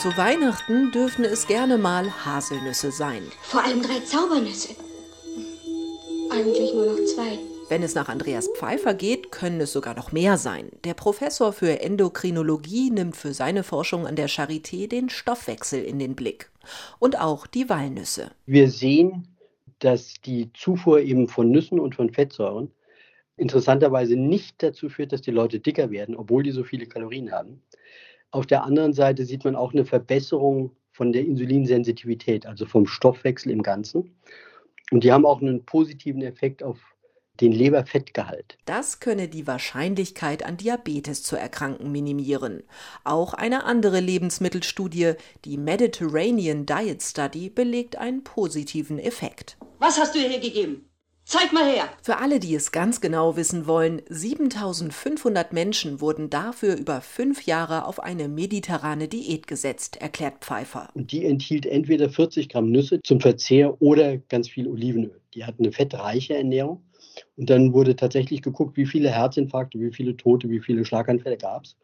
Zu Weihnachten dürfen es gerne mal Haselnüsse sein. Vor allem drei Zaubernüsse. Eigentlich nur noch zwei. Wenn es nach Andreas Pfeiffer geht, können es sogar noch mehr sein. Der Professor für Endokrinologie nimmt für seine Forschung an der Charité den Stoffwechsel in den Blick. Und auch die Walnüsse. Wir sehen, dass die Zufuhr eben von Nüssen und von Fettsäuren interessanterweise nicht dazu führt, dass die Leute dicker werden, obwohl die so viele Kalorien haben. Auf der anderen Seite sieht man auch eine Verbesserung von der Insulinsensitivität, also vom Stoffwechsel im Ganzen. Und die haben auch einen positiven Effekt auf den Leberfettgehalt. Das könne die Wahrscheinlichkeit an Diabetes zu erkranken minimieren. Auch eine andere Lebensmittelstudie, die Mediterranean Diet Study, belegt einen positiven Effekt. Was hast du hier gegeben? Zeig mal her! Für alle, die es ganz genau wissen wollen, 7500 Menschen wurden dafür über fünf Jahre auf eine mediterrane Diät gesetzt, erklärt Pfeiffer. Und die enthielt entweder 40 Gramm Nüsse zum Verzehr oder ganz viel Olivenöl. Die hatten eine fettreiche Ernährung. Und dann wurde tatsächlich geguckt, wie viele Herzinfarkte, wie viele Tote, wie viele Schlaganfälle gab es.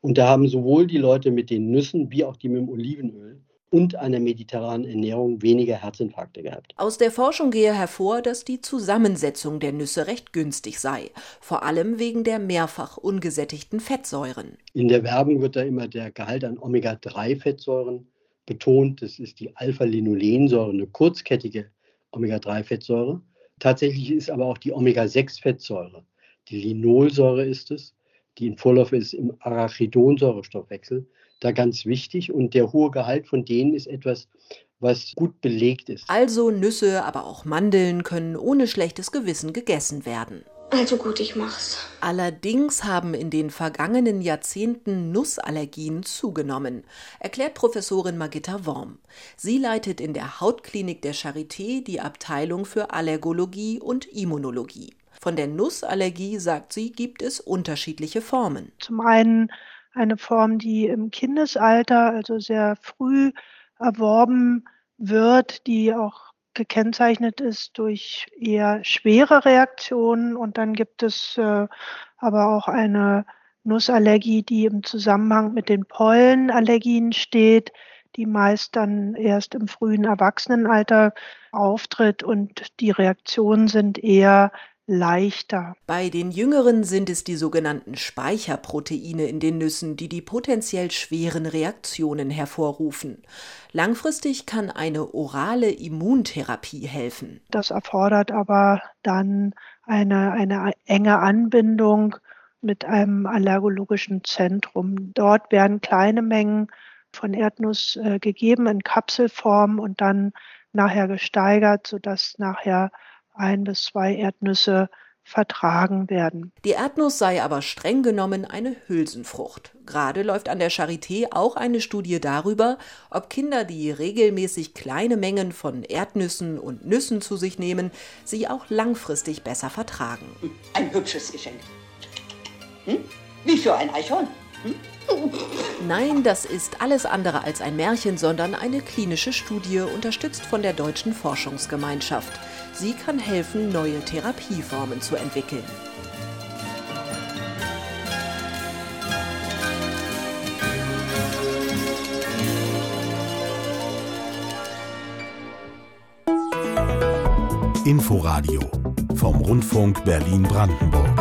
Und da haben sowohl die Leute mit den Nüssen wie auch die mit dem Olivenöl und einer mediterranen Ernährung weniger Herzinfarkte gehabt. Aus der Forschung gehe hervor, dass die Zusammensetzung der Nüsse recht günstig sei, vor allem wegen der mehrfach ungesättigten Fettsäuren. In der Werbung wird da immer der Gehalt an Omega-3-Fettsäuren betont. Das ist die Alpha-Linolensäure, eine kurzkettige Omega-3-Fettsäure. Tatsächlich ist aber auch die Omega-6-Fettsäure, die Linolsäure ist es, die in Vorlauf ist im Arachidonsäurestoffwechsel, da ganz wichtig. Und der hohe Gehalt von denen ist etwas, was gut belegt ist. Also Nüsse, aber auch Mandeln können ohne schlechtes Gewissen gegessen werden. Also gut, ich mach's. Allerdings haben in den vergangenen Jahrzehnten Nussallergien zugenommen, erklärt Professorin Magitta Worm. Sie leitet in der Hautklinik der Charité die Abteilung für Allergologie und Immunologie. Von der Nussallergie, sagt sie, gibt es unterschiedliche Formen. Zum einen eine Form, die im Kindesalter, also sehr früh erworben wird, die auch gekennzeichnet ist durch eher schwere Reaktionen. Und dann gibt es äh, aber auch eine Nussallergie, die im Zusammenhang mit den Pollenallergien steht, die meist dann erst im frühen Erwachsenenalter auftritt und die Reaktionen sind eher leichter. Bei den Jüngeren sind es die sogenannten Speicherproteine in den Nüssen, die die potenziell schweren Reaktionen hervorrufen. Langfristig kann eine orale Immuntherapie helfen. Das erfordert aber dann eine, eine enge Anbindung mit einem allergologischen Zentrum. Dort werden kleine Mengen von Erdnuss äh, gegeben in Kapselform und dann nachher gesteigert, sodass nachher ein bis zwei Erdnüsse vertragen werden. Die Erdnuss sei aber streng genommen eine Hülsenfrucht. Gerade läuft an der Charité auch eine Studie darüber, ob Kinder, die regelmäßig kleine Mengen von Erdnüssen und Nüssen zu sich nehmen, sie auch langfristig besser vertragen. Ein hübsches Geschenk. Hm? Wie für ein Eichhorn. Hm? Nein, das ist alles andere als ein Märchen, sondern eine klinische Studie, unterstützt von der Deutschen Forschungsgemeinschaft. Sie kann helfen, neue Therapieformen zu entwickeln. Inforadio vom Rundfunk Berlin-Brandenburg.